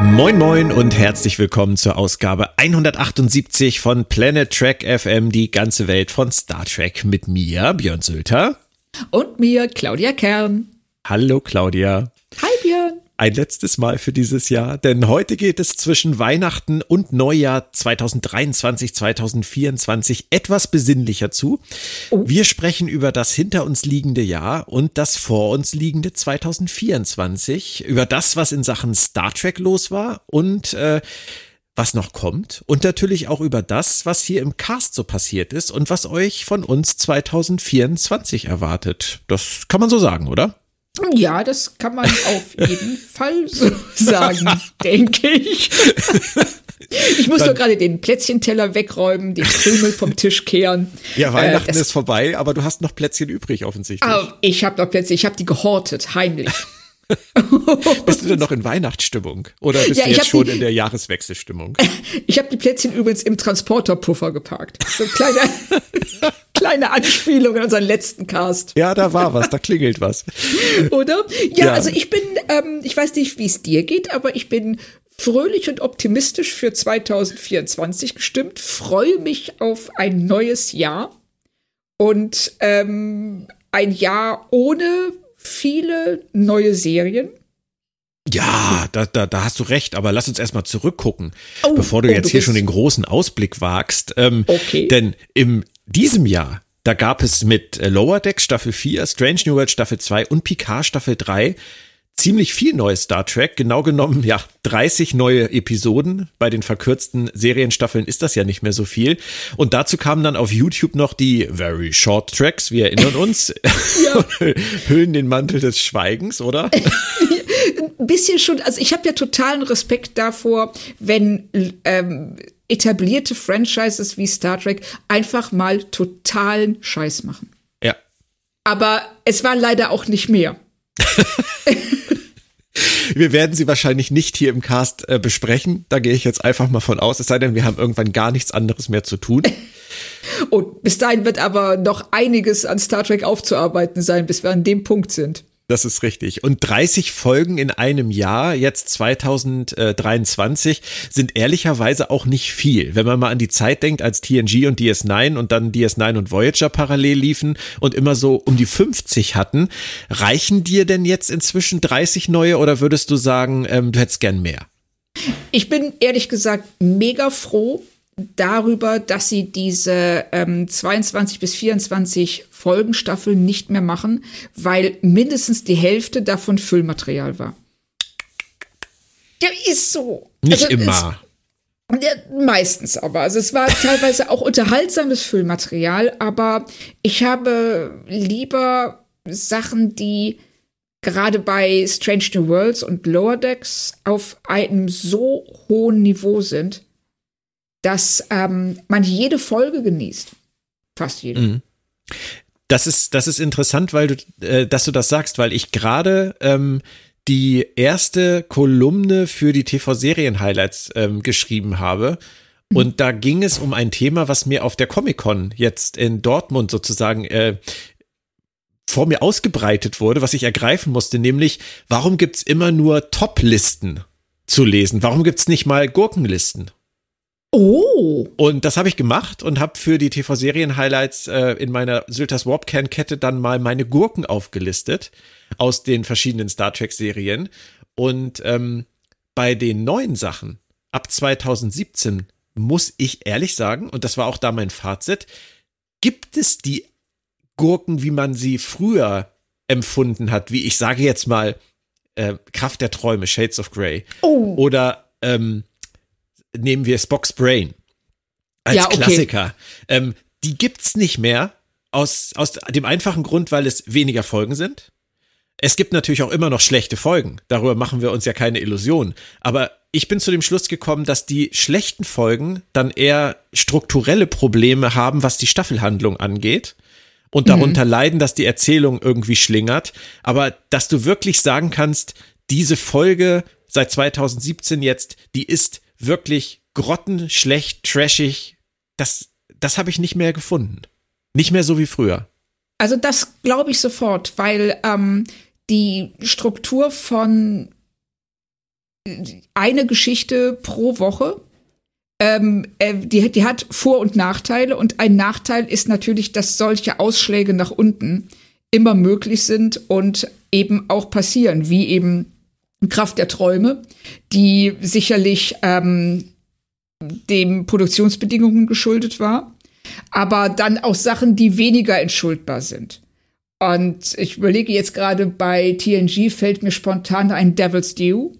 Moin Moin und herzlich willkommen zur Ausgabe 178 von Planet Trek FM, die ganze Welt von Star Trek mit mir, Björn Sülter. Und mir, Claudia Kern. Hallo Claudia. Ein letztes Mal für dieses Jahr, denn heute geht es zwischen Weihnachten und Neujahr 2023, 2024 etwas besinnlicher zu. Oh. Wir sprechen über das hinter uns liegende Jahr und das vor uns liegende 2024, über das, was in Sachen Star Trek los war und äh, was noch kommt und natürlich auch über das, was hier im Cast so passiert ist und was euch von uns 2024 erwartet. Das kann man so sagen, oder? Ja, das kann man auf jeden Fall so sagen, denke ich. Ich muss nur gerade den Plätzchenteller wegräumen, den Krümel vom Tisch kehren. Ja, Weihnachten äh, ist vorbei, aber du hast noch Plätzchen übrig offensichtlich. Oh, ich habe noch Plätzchen, ich habe die gehortet, heimlich. bist du denn noch in Weihnachtsstimmung? Oder bist ja, du jetzt schon die, in der Jahreswechselstimmung? Ich habe die Plätzchen übrigens im Transporterpuffer geparkt. So ein kleiner kleine Anspielung an unseren letzten Cast. Ja, da war was, da klingelt was. Oder? Ja, ja. also ich bin, ähm, ich weiß nicht, wie es dir geht, aber ich bin fröhlich und optimistisch für 2024 gestimmt, freue mich auf ein neues Jahr und ähm, ein Jahr ohne viele neue Serien. Ja, da, da, da hast du recht, aber lass uns erstmal zurückgucken, oh, bevor du oh, jetzt du hier schon den großen Ausblick wagst. Ähm, okay. Denn im diesem Jahr, da gab es mit äh, Lower Decks Staffel 4, Strange New World Staffel 2 und Picard Staffel 3 ziemlich viel neues Star Trek. Genau genommen, ja, 30 neue Episoden. Bei den verkürzten Serienstaffeln ist das ja nicht mehr so viel. Und dazu kamen dann auf YouTube noch die Very Short Tracks. Wir erinnern uns. Hüllen den Mantel des Schweigens, oder? Ein bisschen schon. Also ich habe ja totalen Respekt davor, wenn ähm, etablierte Franchises wie Star Trek einfach mal totalen Scheiß machen. Ja. Aber es war leider auch nicht mehr. Wir werden sie wahrscheinlich nicht hier im Cast äh, besprechen. Da gehe ich jetzt einfach mal von aus. Es sei denn, wir haben irgendwann gar nichts anderes mehr zu tun. Und bis dahin wird aber noch einiges an Star Trek aufzuarbeiten sein, bis wir an dem Punkt sind. Das ist richtig. Und 30 Folgen in einem Jahr, jetzt 2023, sind ehrlicherweise auch nicht viel. Wenn man mal an die Zeit denkt, als TNG und DS9 und dann DS9 und Voyager parallel liefen und immer so um die 50 hatten, reichen dir denn jetzt inzwischen 30 neue oder würdest du sagen, ähm, du hättest gern mehr? Ich bin ehrlich gesagt mega froh, darüber, dass sie diese ähm, 22 bis 24 Folgenstaffeln nicht mehr machen, weil mindestens die Hälfte davon Füllmaterial war. Der ist so. Nicht also, immer. Es, ja, meistens aber. Also es war teilweise auch unterhaltsames Füllmaterial, aber ich habe lieber Sachen, die gerade bei Strange New Worlds und Lower Decks auf einem so hohen Niveau sind, dass ähm, man jede Folge genießt. Fast jede. Mhm. Das ist, das ist interessant, weil du, äh, dass du das sagst, weil ich gerade ähm, die erste Kolumne für die TV-Serien-Highlights ähm, geschrieben habe. Mhm. Und da ging es um ein Thema, was mir auf der Comic-Con jetzt in Dortmund sozusagen äh, vor mir ausgebreitet wurde, was ich ergreifen musste, nämlich, warum gibt's immer nur Top-Listen zu lesen? Warum gibt's nicht mal Gurkenlisten? Oh. Und das habe ich gemacht und habe für die TV-Serien-Highlights äh, in meiner Sylters Warpcan-Kette dann mal meine Gurken aufgelistet aus den verschiedenen Star Trek-Serien. Und ähm, bei den neuen Sachen ab 2017 muss ich ehrlich sagen, und das war auch da mein Fazit, gibt es die Gurken, wie man sie früher empfunden hat, wie ich sage jetzt mal äh, Kraft der Träume, Shades of Grey. Oh. Oder ähm, nehmen wir Spock's Brain als ja, okay. Klassiker. Ähm, die gibt's nicht mehr aus, aus dem einfachen Grund, weil es weniger Folgen sind. Es gibt natürlich auch immer noch schlechte Folgen. Darüber machen wir uns ja keine Illusion. Aber ich bin zu dem Schluss gekommen, dass die schlechten Folgen dann eher strukturelle Probleme haben, was die Staffelhandlung angeht. Und darunter mhm. leiden, dass die Erzählung irgendwie schlingert. Aber dass du wirklich sagen kannst, diese Folge seit 2017 jetzt, die ist wirklich grottenschlecht, trashig. Das, das habe ich nicht mehr gefunden. Nicht mehr so wie früher. Also das glaube ich sofort, weil ähm, die Struktur von eine Geschichte pro Woche, ähm, äh, die, die hat Vor- und Nachteile. Und ein Nachteil ist natürlich, dass solche Ausschläge nach unten immer möglich sind und eben auch passieren, wie eben Kraft der Träume, die sicherlich ähm, dem Produktionsbedingungen geschuldet war, aber dann auch Sachen, die weniger entschuldbar sind. Und ich überlege jetzt gerade bei TNG fällt mir spontan ein Devil's Due.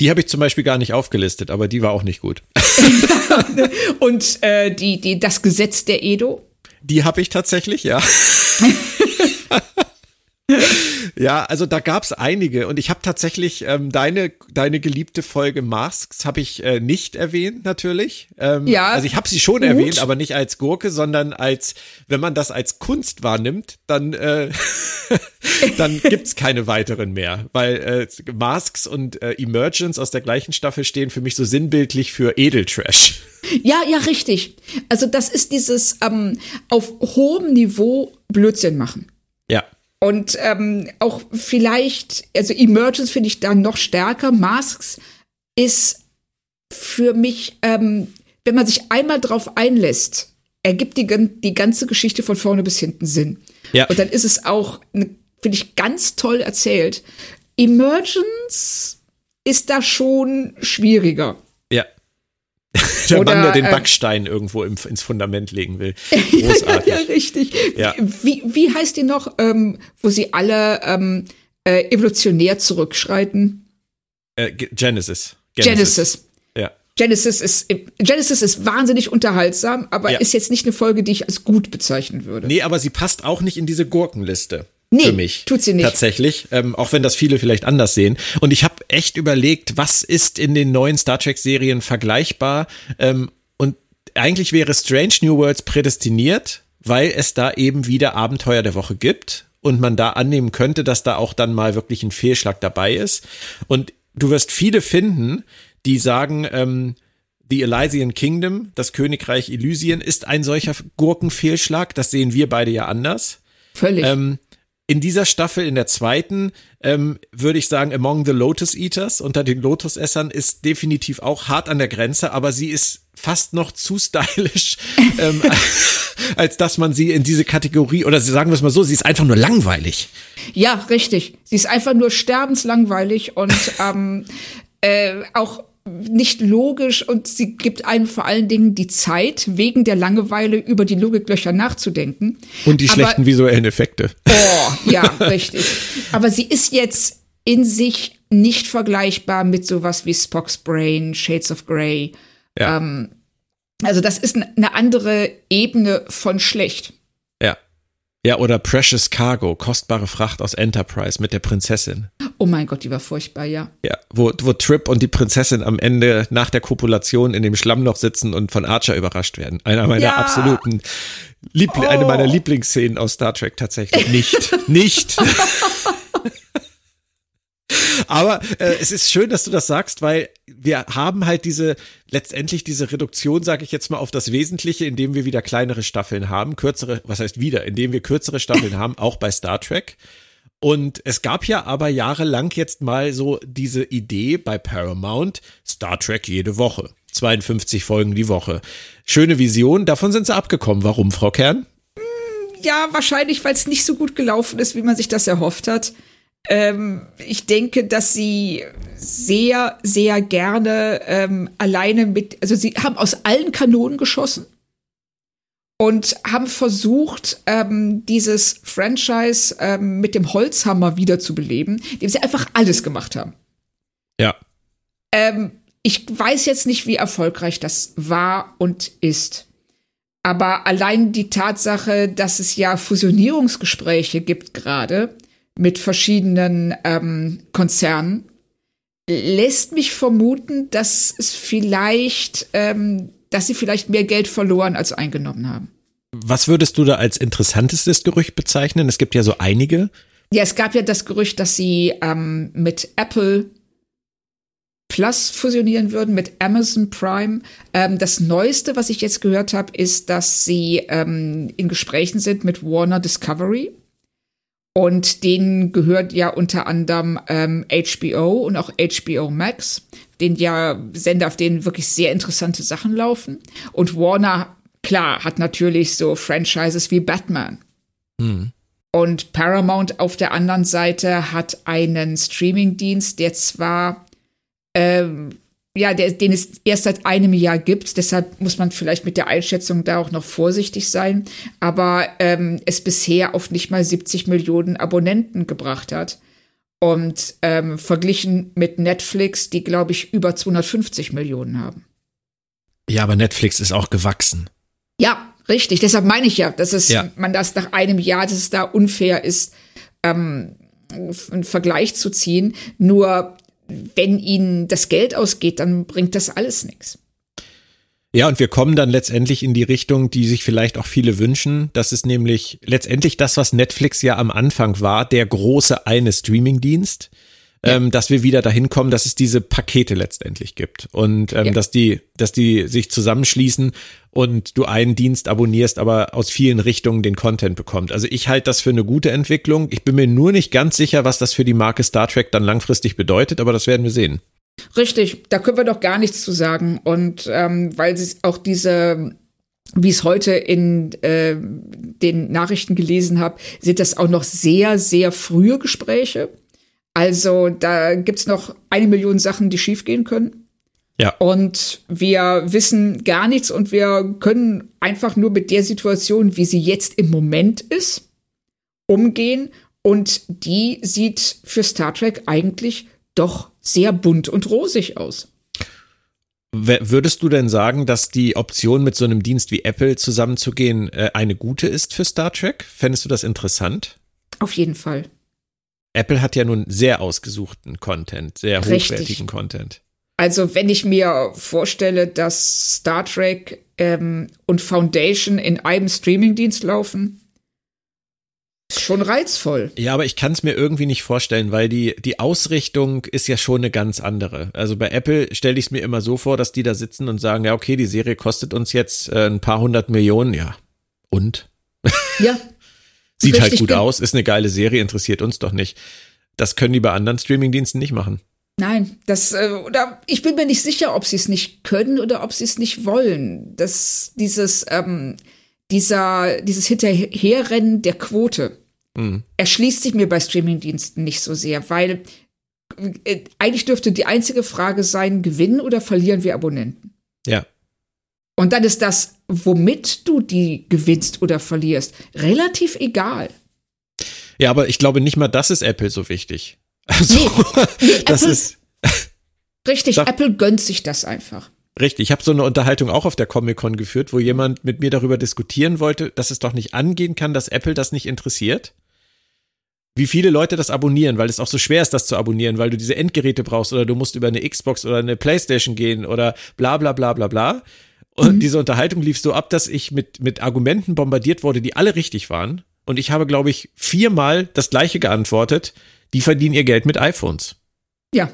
Die habe ich zum Beispiel gar nicht aufgelistet, aber die war auch nicht gut. Und äh, die, die, das Gesetz der Edo? Die habe ich tatsächlich, ja. ja, also da gab's einige und ich habe tatsächlich ähm, deine deine geliebte Folge Masks habe ich äh, nicht erwähnt natürlich. Ähm, ja. Also ich habe sie schon gut. erwähnt, aber nicht als Gurke, sondern als wenn man das als Kunst wahrnimmt, dann äh, dann gibt's keine weiteren mehr, weil äh, Masks und äh, Emergence aus der gleichen Staffel stehen für mich so sinnbildlich für Edeltrash. Ja, ja, richtig. Also das ist dieses ähm, auf hohem Niveau Blödsinn machen. Ja. Und ähm, auch vielleicht, also Emergence finde ich da noch stärker. Masks ist für mich, ähm, wenn man sich einmal drauf einlässt, ergibt die, die ganze Geschichte von vorne bis hinten Sinn. Ja. Und dann ist es auch, finde ich, ganz toll erzählt. Emergence ist da schon schwieriger. Der Oder, Mann, der den äh, Backstein äh, irgendwo im, ins Fundament legen will. Großartig. ja, richtig. Ja. Wie, wie heißt die noch, ähm, wo sie alle ähm, äh, evolutionär zurückschreiten? Äh, Genesis. Genesis. Genesis. Ja. Genesis ist, Genesis ist wahnsinnig unterhaltsam, aber ja. ist jetzt nicht eine Folge, die ich als gut bezeichnen würde. Nee, aber sie passt auch nicht in diese Gurkenliste. Nee, für mich. Tut sie nicht. Tatsächlich, ähm, auch wenn das viele vielleicht anders sehen. Und ich habe echt überlegt, was ist in den neuen Star Trek-Serien vergleichbar? Ähm, und eigentlich wäre Strange New Worlds prädestiniert, weil es da eben wieder Abenteuer der Woche gibt und man da annehmen könnte, dass da auch dann mal wirklich ein Fehlschlag dabei ist. Und du wirst viele finden, die sagen, ähm, The Elysian Kingdom, das Königreich Elysien, ist ein solcher Gurkenfehlschlag. Das sehen wir beide ja anders. Völlig. Ähm, in dieser Staffel, in der zweiten, ähm, würde ich sagen, Among the Lotus Eaters, unter den Lotusessern, ist definitiv auch hart an der Grenze, aber sie ist fast noch zu stylisch, ähm, als dass man sie in diese Kategorie, oder sagen wir es mal so, sie ist einfach nur langweilig. Ja, richtig. Sie ist einfach nur sterbenslangweilig und ähm, äh, auch nicht logisch und sie gibt einem vor allen Dingen die Zeit, wegen der Langeweile über die Logiklöcher nachzudenken. Und die Aber, schlechten visuellen Effekte. Oh, ja, richtig. Aber sie ist jetzt in sich nicht vergleichbar mit sowas wie Spock's Brain, Shades of Grey. Ja. Ähm, also das ist eine andere Ebene von schlecht. Ja, oder Precious Cargo, kostbare Fracht aus Enterprise mit der Prinzessin. Oh mein Gott, die war furchtbar, ja. Ja, wo, wo Trip und die Prinzessin am Ende nach der Kopulation in dem Schlammloch sitzen und von Archer überrascht werden. Einer meiner ja. absoluten, Liebl oh. eine meiner Lieblingsszenen aus Star Trek tatsächlich. Nicht, nicht. Aber äh, es ist schön, dass du das sagst, weil wir haben halt diese, letztendlich diese Reduktion, sage ich jetzt mal, auf das Wesentliche, indem wir wieder kleinere Staffeln haben, kürzere, was heißt wieder, indem wir kürzere Staffeln haben, auch bei Star Trek. Und es gab ja aber jahrelang jetzt mal so diese Idee bei Paramount, Star Trek jede Woche. 52 Folgen die Woche. Schöne Vision, davon sind sie abgekommen. Warum, Frau Kern? Ja, wahrscheinlich, weil es nicht so gut gelaufen ist, wie man sich das erhofft hat. Ähm, ich denke, dass sie sehr, sehr gerne ähm, alleine mit, also sie haben aus allen Kanonen geschossen und haben versucht, ähm, dieses Franchise ähm, mit dem Holzhammer wiederzubeleben, indem sie einfach alles gemacht haben. Ja. Ähm, ich weiß jetzt nicht, wie erfolgreich das war und ist. Aber allein die Tatsache, dass es ja Fusionierungsgespräche gibt gerade, mit verschiedenen ähm, Konzernen, lässt mich vermuten, dass es vielleicht, ähm, dass sie vielleicht mehr Geld verloren als eingenommen haben. Was würdest du da als interessantestes Gerücht bezeichnen? Es gibt ja so einige. Ja, es gab ja das Gerücht, dass sie ähm, mit Apple Plus fusionieren würden, mit Amazon Prime. Ähm, das Neueste, was ich jetzt gehört habe, ist, dass sie ähm, in Gesprächen sind mit Warner Discovery. Und denen gehört ja unter anderem ähm, HBO und auch HBO Max, den ja Sender, auf denen wirklich sehr interessante Sachen laufen. Und Warner, klar, hat natürlich so Franchises wie Batman. Hm. Und Paramount auf der anderen Seite hat einen Streamingdienst, der zwar ähm, ja, der, den es erst seit einem Jahr gibt. Deshalb muss man vielleicht mit der Einschätzung da auch noch vorsichtig sein. Aber ähm, es bisher auf nicht mal 70 Millionen Abonnenten gebracht hat. Und ähm, verglichen mit Netflix, die, glaube ich, über 250 Millionen haben. Ja, aber Netflix ist auch gewachsen. Ja, richtig. Deshalb meine ich ja, dass es, ja. man das nach einem Jahr, dass es da unfair ist, ähm, einen Vergleich zu ziehen. Nur wenn ihnen das Geld ausgeht, dann bringt das alles nichts. Ja, und wir kommen dann letztendlich in die Richtung, die sich vielleicht auch viele wünschen. Das ist nämlich letztendlich das, was Netflix ja am Anfang war, der große eine Streamingdienst ähm, dass wir wieder dahin kommen, dass es diese Pakete letztendlich gibt und ähm, ja. dass die, dass die sich zusammenschließen und du einen Dienst abonnierst, aber aus vielen Richtungen den Content bekommt. Also ich halte das für eine gute Entwicklung. Ich bin mir nur nicht ganz sicher, was das für die Marke Star Trek dann langfristig bedeutet, aber das werden wir sehen. Richtig, da können wir doch gar nichts zu sagen. Und ähm, weil sie auch diese wie ich es heute in äh, den Nachrichten gelesen habe, sind das auch noch sehr, sehr frühe Gespräche. Also da gibt's noch eine Million Sachen, die schiefgehen können. Ja. Und wir wissen gar nichts und wir können einfach nur mit der Situation, wie sie jetzt im Moment ist, umgehen. Und die sieht für Star Trek eigentlich doch sehr bunt und rosig aus. Würdest du denn sagen, dass die Option mit so einem Dienst wie Apple zusammenzugehen äh, eine gute ist für Star Trek? Fändest du das interessant? Auf jeden Fall. Apple hat ja nun sehr ausgesuchten Content, sehr Richtig. hochwertigen Content. Also wenn ich mir vorstelle, dass Star Trek ähm, und Foundation in einem Streamingdienst laufen, ist schon reizvoll. Ja, aber ich kann es mir irgendwie nicht vorstellen, weil die, die Ausrichtung ist ja schon eine ganz andere. Also bei Apple stelle ich es mir immer so vor, dass die da sitzen und sagen, ja, okay, die Serie kostet uns jetzt äh, ein paar hundert Millionen, ja. Und? Ja, Sieht halt gut aus, ist eine geile Serie, interessiert uns doch nicht. Das können die bei anderen Streamingdiensten nicht machen. Nein, das äh, oder ich bin mir nicht sicher, ob sie es nicht können oder ob sie es nicht wollen. Das dieses ähm, dieser dieses Hinterherrennen der Quote mhm. erschließt sich mir bei Streamingdiensten nicht so sehr, weil äh, eigentlich dürfte die einzige Frage sein: Gewinnen oder verlieren wir Abonnenten? Ja. Und dann ist das, womit du die gewinnst oder verlierst, relativ egal. Ja, aber ich glaube nicht mal, das ist Apple so wichtig. Also, nee, nee, das Apple, ist. Richtig, Apple gönnt sich das einfach. Richtig, ich habe so eine Unterhaltung auch auf der Comic-Con geführt, wo jemand mit mir darüber diskutieren wollte, dass es doch nicht angehen kann, dass Apple das nicht interessiert. Wie viele Leute das abonnieren, weil es auch so schwer ist, das zu abonnieren, weil du diese Endgeräte brauchst oder du musst über eine Xbox oder eine Playstation gehen oder bla bla bla bla bla. Und mhm. diese Unterhaltung lief so ab, dass ich mit, mit Argumenten bombardiert wurde, die alle richtig waren. Und ich habe, glaube ich, viermal das gleiche geantwortet. Die verdienen ihr Geld mit iPhones. Ja.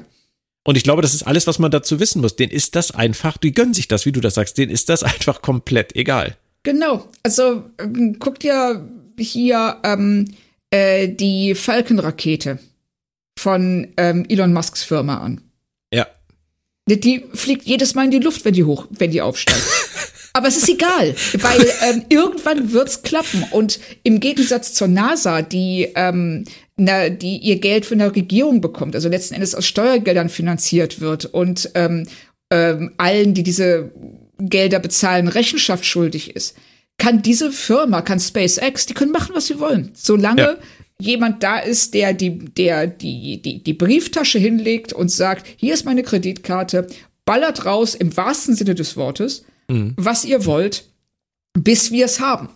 Und ich glaube, das ist alles, was man dazu wissen muss. Den ist das einfach, die gönnen sich das, wie du das sagst, denen ist das einfach komplett egal. Genau. Also ähm, guck dir hier ähm, äh, die Falcon-Rakete von ähm, Elon Musks Firma an. Die fliegt jedes Mal in die Luft, wenn die hoch, wenn die aufsteigt. Aber es ist egal, weil ähm, irgendwann wird's klappen. Und im Gegensatz zur NASA, die, ähm, na, die ihr Geld von der Regierung bekommt, also letzten Endes aus Steuergeldern finanziert wird und ähm, ähm, allen, die diese Gelder bezahlen, Rechenschaft schuldig ist, kann diese Firma, kann SpaceX, die können machen, was sie wollen, solange ja jemand da ist, der die, der die, die, die Brieftasche hinlegt und sagt, hier ist meine Kreditkarte, ballert raus im wahrsten Sinne des Wortes, mhm. was ihr wollt, bis wir es haben.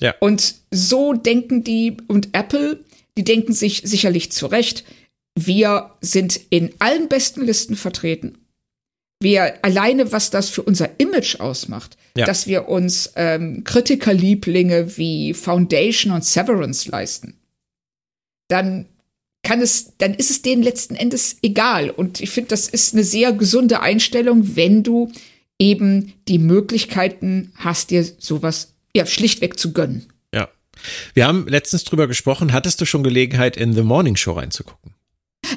Ja. Und so denken die und Apple Die denken sich sicherlich zurecht, wir sind in allen besten Listen vertreten. Wir alleine, was das für unser Image ausmacht, ja. dass wir uns ähm, Kritikerlieblinge wie Foundation und Severance leisten, dann kann es, dann ist es denen letzten Endes egal. Und ich finde, das ist eine sehr gesunde Einstellung, wenn du eben die Möglichkeiten hast, dir sowas ja schlichtweg zu gönnen. Ja. Wir haben letztens drüber gesprochen. Hattest du schon Gelegenheit, in The Morning Show reinzugucken?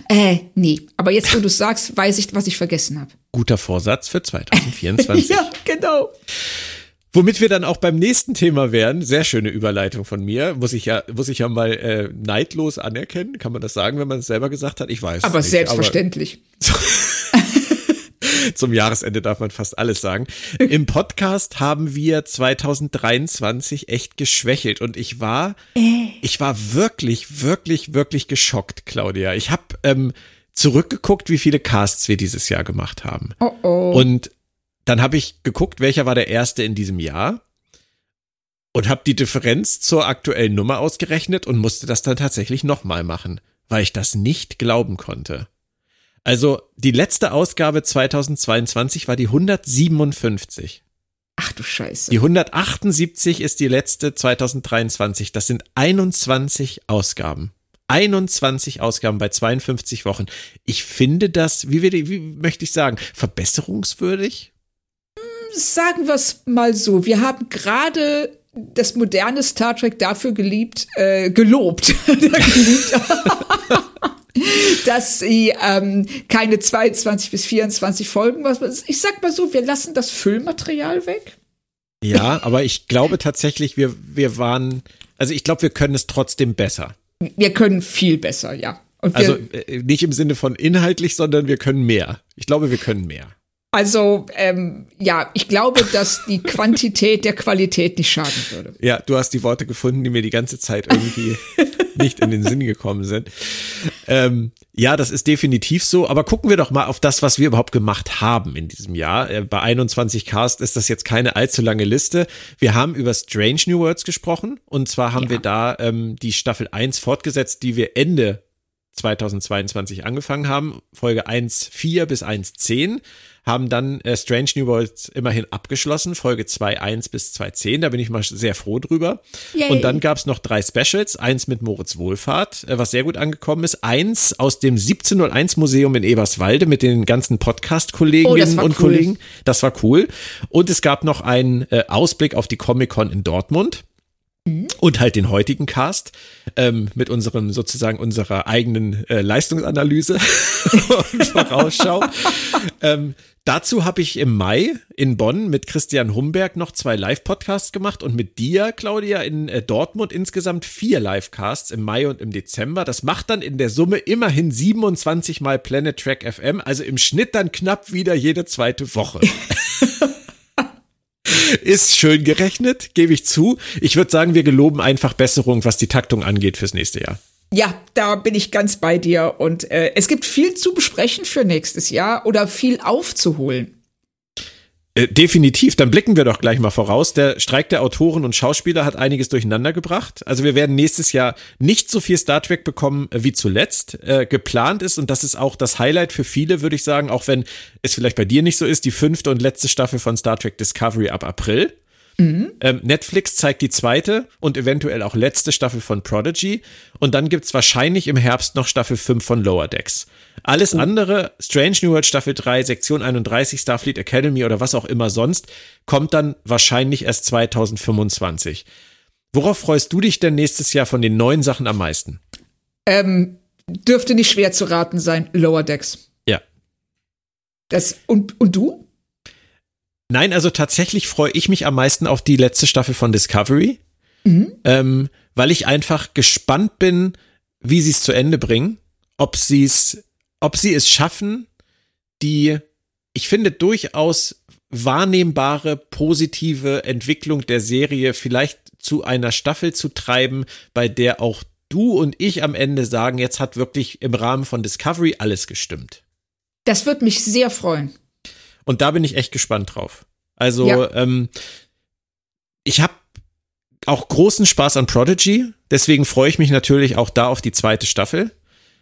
Äh, nee. Aber jetzt, wo du sagst, weiß ich, was ich vergessen habe. Guter Vorsatz für 2024. ja, genau. Womit wir dann auch beim nächsten Thema wären. Sehr schöne Überleitung von mir. Muss ich ja, muss ich ja mal äh, neidlos anerkennen. Kann man das sagen, wenn man es selber gesagt hat? Ich weiß. Aber nicht, selbstverständlich. Aber Zum Jahresende darf man fast alles sagen. Im Podcast haben wir 2023 echt geschwächelt und ich war, äh. ich war wirklich, wirklich, wirklich geschockt, Claudia. Ich habe ähm, zurückgeguckt, wie viele Casts wir dieses Jahr gemacht haben. Oh oh. Und dann habe ich geguckt, welcher war der erste in diesem Jahr und habe die Differenz zur aktuellen Nummer ausgerechnet und musste das dann tatsächlich nochmal machen, weil ich das nicht glauben konnte. Also die letzte Ausgabe 2022 war die 157. Ach du Scheiße. Die 178 ist die letzte 2023. Das sind 21 Ausgaben. 21 Ausgaben bei 52 Wochen. Ich finde das, wie, wie, wie möchte ich sagen, verbesserungswürdig? Sagen wir es mal so. Wir haben gerade das moderne Star Trek dafür geliebt, äh, gelobt. dass sie ähm, keine 22 bis 24 Folgen, was ich sag mal so, wir lassen das Füllmaterial weg. Ja, aber ich glaube tatsächlich, wir, wir waren, also ich glaube, wir können es trotzdem besser. Wir können viel besser, ja. also äh, nicht im Sinne von inhaltlich, sondern wir können mehr. Ich glaube, wir können mehr. Also ähm, ja, ich glaube, dass die Quantität der Qualität nicht schaden würde. Ja, du hast die Worte gefunden, die mir die ganze Zeit irgendwie nicht in den Sinn gekommen sind. Ähm, ja, das ist definitiv so. Aber gucken wir doch mal auf das, was wir überhaupt gemacht haben in diesem Jahr. Äh, bei 21 Cast ist das jetzt keine allzu lange Liste. Wir haben über Strange New Worlds gesprochen. Und zwar haben ja. wir da ähm, die Staffel 1 fortgesetzt, die wir Ende 2022 angefangen haben. Folge 1.4 bis 1.10 haben dann äh, Strange New Worlds immerhin abgeschlossen, Folge 2.1 bis 2.10, da bin ich mal sehr froh drüber. Yay. Und dann gab's noch drei Specials, eins mit Moritz Wohlfahrt, äh, was sehr gut angekommen ist, eins aus dem 1701 Museum in Eberswalde mit den ganzen Podcast-Kolleginnen oh, und cool. Kollegen. Das war cool. Und es gab noch einen äh, Ausblick auf die Comic-Con in Dortmund. Und halt den heutigen Cast ähm, mit unserem sozusagen unserer eigenen äh, Leistungsanalyse und Vorausschau. ähm, dazu habe ich im Mai in Bonn mit Christian Humberg noch zwei Live-Podcasts gemacht und mit dir, Claudia, in äh, Dortmund insgesamt vier Live-Casts im Mai und im Dezember. Das macht dann in der Summe immerhin 27 mal Planet Track FM, also im Schnitt dann knapp wieder jede zweite Woche. Ist schön gerechnet, gebe ich zu. Ich würde sagen, wir geloben einfach Besserung, was die Taktung angeht fürs nächste Jahr. Ja, da bin ich ganz bei dir. Und äh, es gibt viel zu besprechen für nächstes Jahr oder viel aufzuholen. Äh, definitiv, dann blicken wir doch gleich mal voraus. Der Streik der Autoren und Schauspieler hat einiges durcheinander gebracht. Also wir werden nächstes Jahr nicht so viel Star Trek bekommen äh, wie zuletzt äh, geplant ist. Und das ist auch das Highlight für viele, würde ich sagen, auch wenn es vielleicht bei dir nicht so ist, die fünfte und letzte Staffel von Star Trek Discovery ab April. Mhm. Ähm, Netflix zeigt die zweite und eventuell auch letzte Staffel von Prodigy. Und dann gibt's wahrscheinlich im Herbst noch Staffel 5 von Lower Decks. Alles oh. andere, Strange New World Staffel 3, Sektion 31, Starfleet Academy oder was auch immer sonst, kommt dann wahrscheinlich erst 2025. Worauf freust du dich denn nächstes Jahr von den neuen Sachen am meisten? Ähm, dürfte nicht schwer zu raten sein, Lower Decks. Ja. Das, und, und du? Nein, also tatsächlich freue ich mich am meisten auf die letzte Staffel von Discovery, mhm. ähm, weil ich einfach gespannt bin, wie sie es zu Ende bringen, ob sie es, ob sie es schaffen, die, ich finde durchaus wahrnehmbare positive Entwicklung der Serie vielleicht zu einer Staffel zu treiben, bei der auch du und ich am Ende sagen, jetzt hat wirklich im Rahmen von Discovery alles gestimmt. Das wird mich sehr freuen. Und da bin ich echt gespannt drauf. Also, ja. ähm, ich habe auch großen Spaß an Prodigy. Deswegen freue ich mich natürlich auch da auf die zweite Staffel.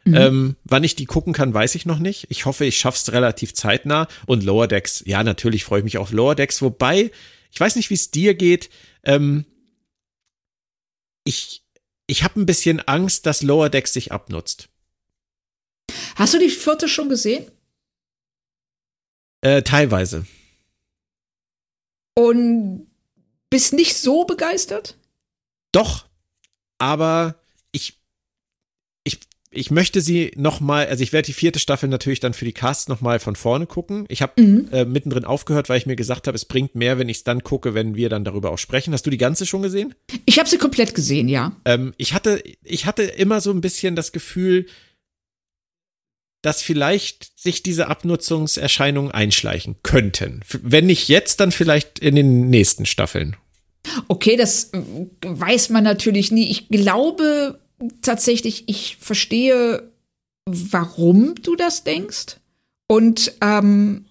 Mhm. Ähm, wann ich die gucken kann, weiß ich noch nicht. Ich hoffe, ich schaff's relativ zeitnah. Und Lower Decks, ja, natürlich freue ich mich auf Lower Decks, wobei, ich weiß nicht, wie es dir geht. Ähm, ich ich habe ein bisschen Angst, dass Lower Decks sich abnutzt. Hast du die vierte schon gesehen? Äh, teilweise. Und bist nicht so begeistert? Doch, aber ich, ich, ich möchte sie noch mal, also ich werde die vierte Staffel natürlich dann für die Casts noch mal von vorne gucken. Ich habe mhm. äh, mittendrin aufgehört, weil ich mir gesagt habe, es bringt mehr, wenn ich es dann gucke, wenn wir dann darüber auch sprechen. Hast du die ganze schon gesehen? Ich habe sie komplett gesehen, ja. Ähm, ich hatte, ich hatte immer so ein bisschen das Gefühl, dass vielleicht sich diese Abnutzungserscheinungen einschleichen könnten. Wenn nicht jetzt, dann vielleicht in den nächsten Staffeln. Okay, das äh, weiß man natürlich nie. Ich glaube tatsächlich, ich verstehe, warum du das denkst und ähm,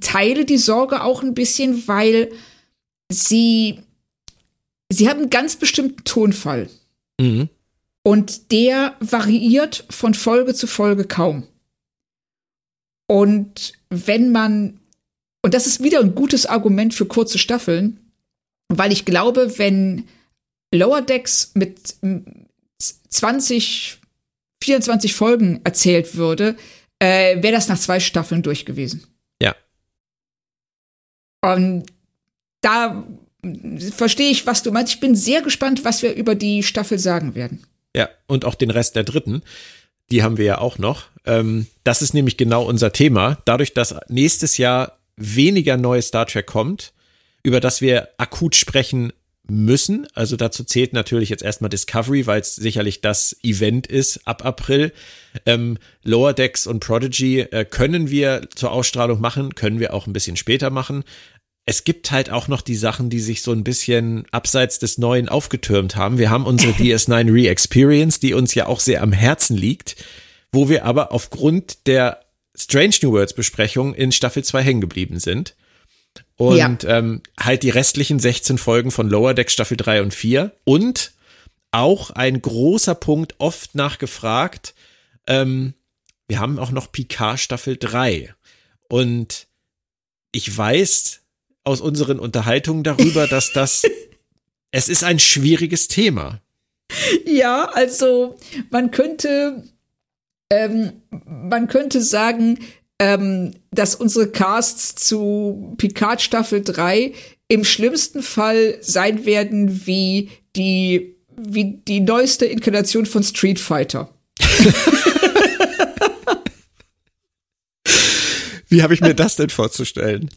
teile die Sorge auch ein bisschen, weil sie sie haben einen ganz bestimmten Tonfall. Mhm. Und der variiert von Folge zu Folge kaum. Und wenn man, und das ist wieder ein gutes Argument für kurze Staffeln, weil ich glaube, wenn Lower Decks mit 20, 24 Folgen erzählt würde, äh, wäre das nach zwei Staffeln durch gewesen. Ja. Und da verstehe ich, was du meinst. Ich bin sehr gespannt, was wir über die Staffel sagen werden. Ja, und auch den Rest der dritten. Die haben wir ja auch noch. Ähm, das ist nämlich genau unser Thema. Dadurch, dass nächstes Jahr weniger neue Star Trek kommt, über das wir akut sprechen müssen. Also dazu zählt natürlich jetzt erstmal Discovery, weil es sicherlich das Event ist ab April. Ähm, Lower Decks und Prodigy äh, können wir zur Ausstrahlung machen, können wir auch ein bisschen später machen es gibt halt auch noch die Sachen, die sich so ein bisschen abseits des Neuen aufgetürmt haben. Wir haben unsere DS9 Re-Experience, die uns ja auch sehr am Herzen liegt, wo wir aber aufgrund der Strange New Worlds Besprechung in Staffel 2 hängen geblieben sind. Und ja. ähm, halt die restlichen 16 Folgen von Lower Deck Staffel 3 und 4. Und auch ein großer Punkt, oft nachgefragt, ähm, wir haben auch noch Picard Staffel 3. Und ich weiß, aus unseren Unterhaltungen darüber, dass das, es ist ein schwieriges Thema. Ja, also man könnte, ähm, man könnte sagen, ähm, dass unsere Casts zu Picard Staffel 3 im schlimmsten Fall sein werden wie die, wie die neueste Inkarnation von Street Fighter. Wie habe ich mir das denn vorzustellen?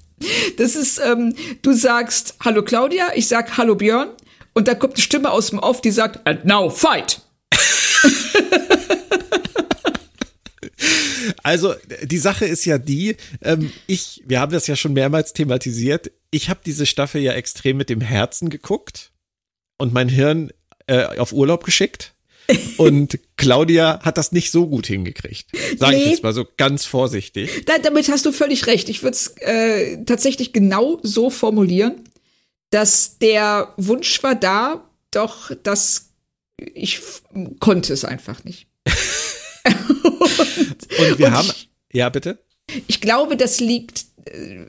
Das ist, ähm, du sagst Hallo Claudia, ich sag Hallo Björn und da kommt eine Stimme aus dem Off, die sagt And now fight. Also die Sache ist ja die, ähm, ich, wir haben das ja schon mehrmals thematisiert. Ich habe diese Staffel ja extrem mit dem Herzen geguckt und mein Hirn äh, auf Urlaub geschickt. Und Claudia hat das nicht so gut hingekriegt. Sage nee. ich jetzt mal so ganz vorsichtig. Da, damit hast du völlig recht. Ich würde es äh, tatsächlich genau so formulieren, dass der Wunsch war da, doch dass ich konnte es einfach nicht. und, und, wir und haben, ich, ja bitte. Ich glaube, das liegt äh,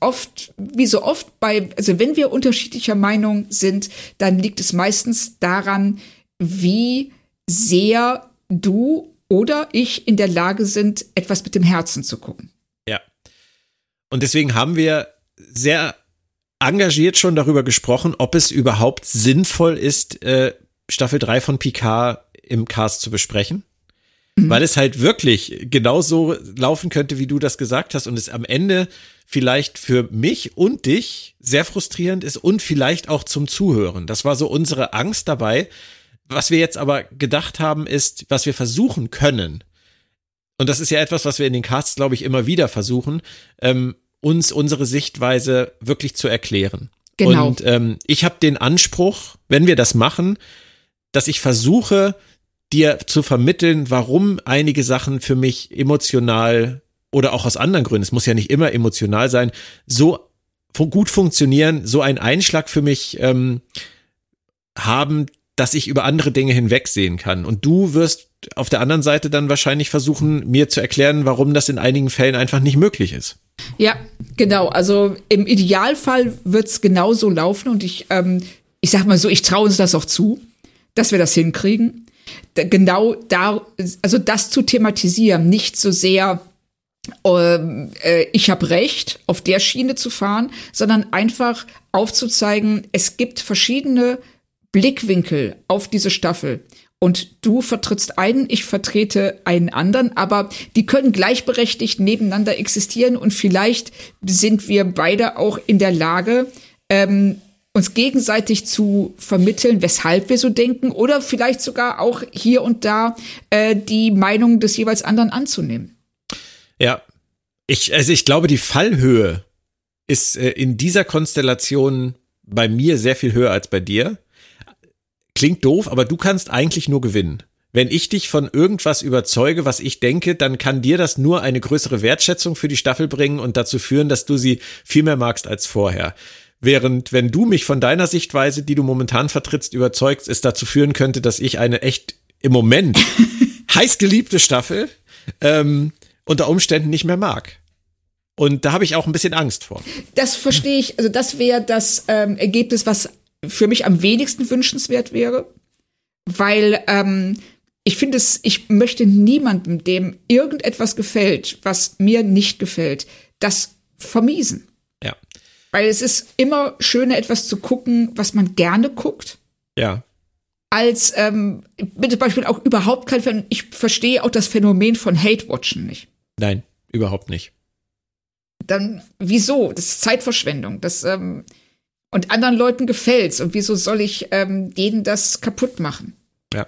oft, wie so oft bei, also wenn wir unterschiedlicher Meinung sind, dann liegt es meistens daran, wie sehr du oder ich in der Lage sind, etwas mit dem Herzen zu gucken. Ja. Und deswegen haben wir sehr engagiert schon darüber gesprochen, ob es überhaupt sinnvoll ist, äh, Staffel 3 von Picard im Cast zu besprechen. Mhm. Weil es halt wirklich genauso laufen könnte, wie du das gesagt hast, und es am Ende vielleicht für mich und dich sehr frustrierend ist und vielleicht auch zum Zuhören. Das war so unsere Angst dabei, was wir jetzt aber gedacht haben, ist, was wir versuchen können, und das ist ja etwas, was wir in den Casts, glaube ich, immer wieder versuchen, ähm, uns unsere Sichtweise wirklich zu erklären. Genau. Und ähm, ich habe den Anspruch, wenn wir das machen, dass ich versuche, dir zu vermitteln, warum einige Sachen für mich emotional oder auch aus anderen Gründen, es muss ja nicht immer emotional sein, so gut funktionieren, so ein Einschlag für mich ähm, haben, dass ich über andere Dinge hinwegsehen kann. Und du wirst auf der anderen Seite dann wahrscheinlich versuchen, mir zu erklären, warum das in einigen Fällen einfach nicht möglich ist. Ja, genau. Also im Idealfall wird es genauso laufen und ich, ähm, ich sag mal so, ich traue uns das auch zu, dass wir das hinkriegen. Da, genau da, also das zu thematisieren, nicht so sehr, ähm, äh, ich habe recht, auf der Schiene zu fahren, sondern einfach aufzuzeigen, es gibt verschiedene Blickwinkel auf diese Staffel. Und du vertrittst einen, ich vertrete einen anderen, aber die können gleichberechtigt nebeneinander existieren und vielleicht sind wir beide auch in der Lage, ähm, uns gegenseitig zu vermitteln, weshalb wir so denken oder vielleicht sogar auch hier und da äh, die Meinung des jeweils anderen anzunehmen. Ja, ich, also ich glaube, die Fallhöhe ist äh, in dieser Konstellation bei mir sehr viel höher als bei dir. Klingt doof, aber du kannst eigentlich nur gewinnen. Wenn ich dich von irgendwas überzeuge, was ich denke, dann kann dir das nur eine größere Wertschätzung für die Staffel bringen und dazu führen, dass du sie viel mehr magst als vorher. Während wenn du mich von deiner Sichtweise, die du momentan vertrittst, überzeugst, es dazu führen könnte, dass ich eine echt im Moment heiß geliebte Staffel ähm, unter Umständen nicht mehr mag. Und da habe ich auch ein bisschen Angst vor. Das verstehe ich. Also das wäre das ähm, Ergebnis, was für mich am wenigsten wünschenswert wäre, weil ähm, ich finde es, ich möchte niemandem, dem irgendetwas gefällt, was mir nicht gefällt, das vermiesen. Ja. Weil es ist immer schöner, etwas zu gucken, was man gerne guckt. Ja. Als ähm, bitte Beispiel auch überhaupt kein Fan. Ich verstehe auch das Phänomen von Hate-Watchen nicht. Nein, überhaupt nicht. Dann wieso? Das ist Zeitverschwendung. Das ähm, und anderen Leuten gefällt's. Und wieso soll ich ähm, denen das kaputt machen? Ja.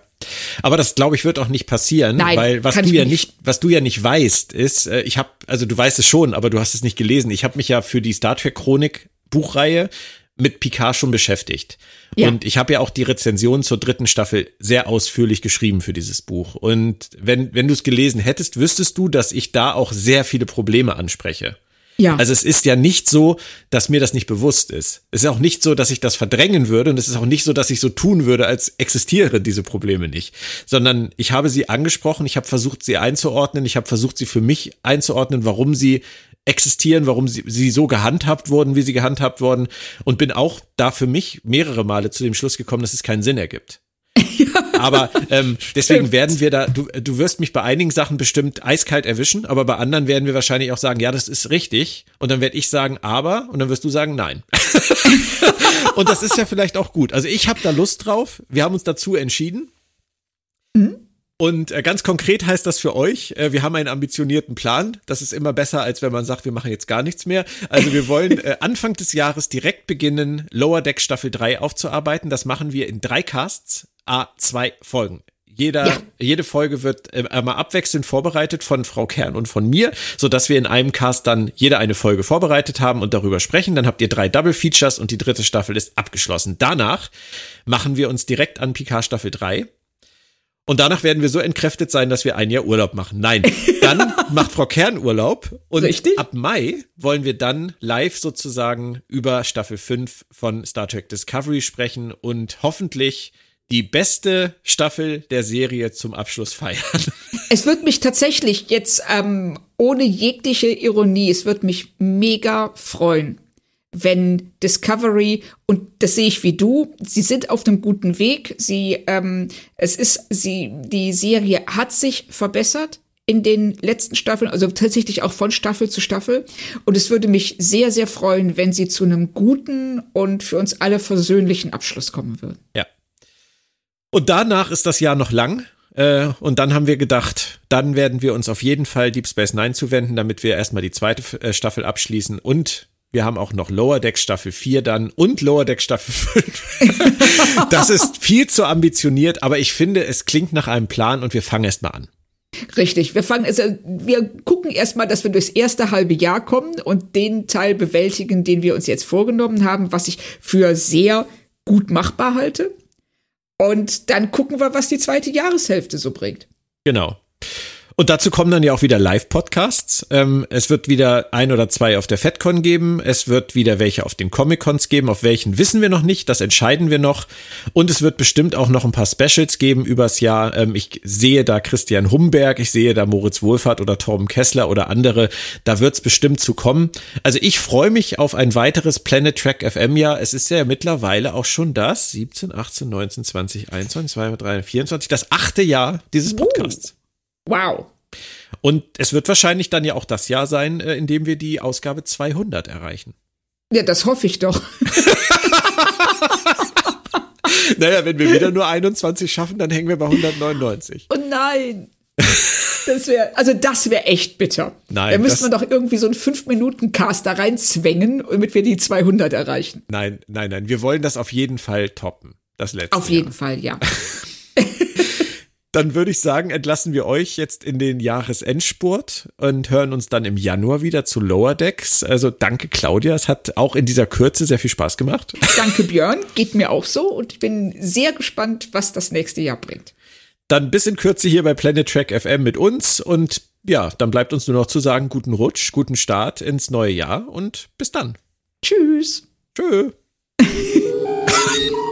Aber das glaube ich wird auch nicht passieren, Nein, weil was du ja mir nicht, was du ja nicht weißt, ist, äh, ich habe, also du weißt es schon, aber du hast es nicht gelesen. Ich habe mich ja für die Star Trek Chronik Buchreihe mit Picard schon beschäftigt. Ja. Und ich habe ja auch die Rezension zur dritten Staffel sehr ausführlich geschrieben für dieses Buch. Und wenn, wenn du es gelesen hättest, wüsstest du, dass ich da auch sehr viele Probleme anspreche. Ja. Also es ist ja nicht so, dass mir das nicht bewusst ist. Es ist auch nicht so, dass ich das verdrängen würde und es ist auch nicht so, dass ich so tun würde, als existiere diese Probleme nicht, sondern ich habe sie angesprochen, ich habe versucht, sie einzuordnen, ich habe versucht, sie für mich einzuordnen, warum sie existieren, warum sie, sie so gehandhabt wurden, wie sie gehandhabt wurden und bin auch da für mich mehrere Male zu dem Schluss gekommen, dass es keinen Sinn ergibt. Aber ähm, deswegen Stimmt. werden wir da, du, du wirst mich bei einigen Sachen bestimmt eiskalt erwischen, aber bei anderen werden wir wahrscheinlich auch sagen, ja, das ist richtig. Und dann werde ich sagen, aber, und dann wirst du sagen, nein. und das ist ja vielleicht auch gut. Also ich habe da Lust drauf. Wir haben uns dazu entschieden. Und äh, ganz konkret heißt das für euch, äh, wir haben einen ambitionierten Plan. Das ist immer besser, als wenn man sagt, wir machen jetzt gar nichts mehr. Also wir wollen äh, Anfang des Jahres direkt beginnen, Lower Deck Staffel 3 aufzuarbeiten. Das machen wir in drei Casts, a zwei Folgen. Jeder, Ja. Jede Folge wird äh, einmal abwechselnd vorbereitet von Frau Kern und von mir, so dass wir in einem Cast dann jeder eine Folge vorbereitet haben und darüber sprechen. Dann habt ihr drei Double Features und die dritte Staffel ist abgeschlossen. Danach machen wir uns direkt an Picard Staffel 3. Und danach werden wir so entkräftet sein, dass wir ein Jahr Urlaub machen. Nein, dann macht Frau Kern Urlaub und Richtig. ab Mai wollen wir dann live sozusagen über Staffel 5 von Star Trek Discovery sprechen und hoffentlich die beste Staffel der Serie zum Abschluss feiern. Es wird mich tatsächlich jetzt ähm, ohne jegliche Ironie, es wird mich mega freuen, wenn Discovery und das sehe ich wie du, sie sind auf einem guten Weg. Sie, ähm, es ist sie, die Serie hat sich verbessert in den letzten Staffeln, also tatsächlich auch von Staffel zu Staffel. Und es würde mich sehr, sehr freuen, wenn sie zu einem guten und für uns alle versöhnlichen Abschluss kommen würden. Ja. Und danach ist das Jahr noch lang. Äh, und dann haben wir gedacht, dann werden wir uns auf jeden Fall Deep Space Nine zuwenden, damit wir erstmal die zweite äh, Staffel abschließen. Und wir haben auch noch Lower Deck Staffel 4 dann und Lower Deck Staffel 5. das ist viel zu ambitioniert, aber ich finde, es klingt nach einem Plan und wir fangen erstmal an. Richtig, wir fangen, also wir gucken erstmal, dass wir durchs erste halbe Jahr kommen und den Teil bewältigen, den wir uns jetzt vorgenommen haben, was ich für sehr gut machbar halte. Und dann gucken wir, was die zweite Jahreshälfte so bringt. Genau. Und dazu kommen dann ja auch wieder Live-Podcasts. Ähm, es wird wieder ein oder zwei auf der FedCon geben. Es wird wieder welche auf den Comic-Cons geben. Auf welchen wissen wir noch nicht. Das entscheiden wir noch. Und es wird bestimmt auch noch ein paar Specials geben übers Jahr. Ähm, ich sehe da Christian Humberg, ich sehe da Moritz Wohlfahrt oder Torben Kessler oder andere. Da wird es bestimmt zu kommen. Also ich freue mich auf ein weiteres Planet Track FM Jahr. Es ist ja mittlerweile auch schon das 17, 18, 19, 20, 21, 22, 23, 24, das achte Jahr dieses Podcasts. Wow. Und es wird wahrscheinlich dann ja auch das Jahr sein, äh, in dem wir die Ausgabe 200 erreichen. Ja, das hoffe ich doch. naja, wenn wir wieder nur 21 schaffen, dann hängen wir bei 199. Oh nein. Das wäre, also das wäre echt bitter. Nein. Da müsste man doch irgendwie so einen 5-Minuten-Cast da reinzwängen, damit wir die 200 erreichen. Nein, nein, nein. Wir wollen das auf jeden Fall toppen. Das letzte. Auf jeden Jahr. Fall, ja. Dann würde ich sagen, entlassen wir euch jetzt in den Jahresendspurt und hören uns dann im Januar wieder zu Lower Decks. Also danke Claudia, es hat auch in dieser Kürze sehr viel Spaß gemacht. Danke Björn, geht mir auch so und ich bin sehr gespannt, was das nächste Jahr bringt. Dann bis in Kürze hier bei Planet Track FM mit uns und ja, dann bleibt uns nur noch zu sagen, guten Rutsch, guten Start ins neue Jahr und bis dann. Tschüss. Tschö.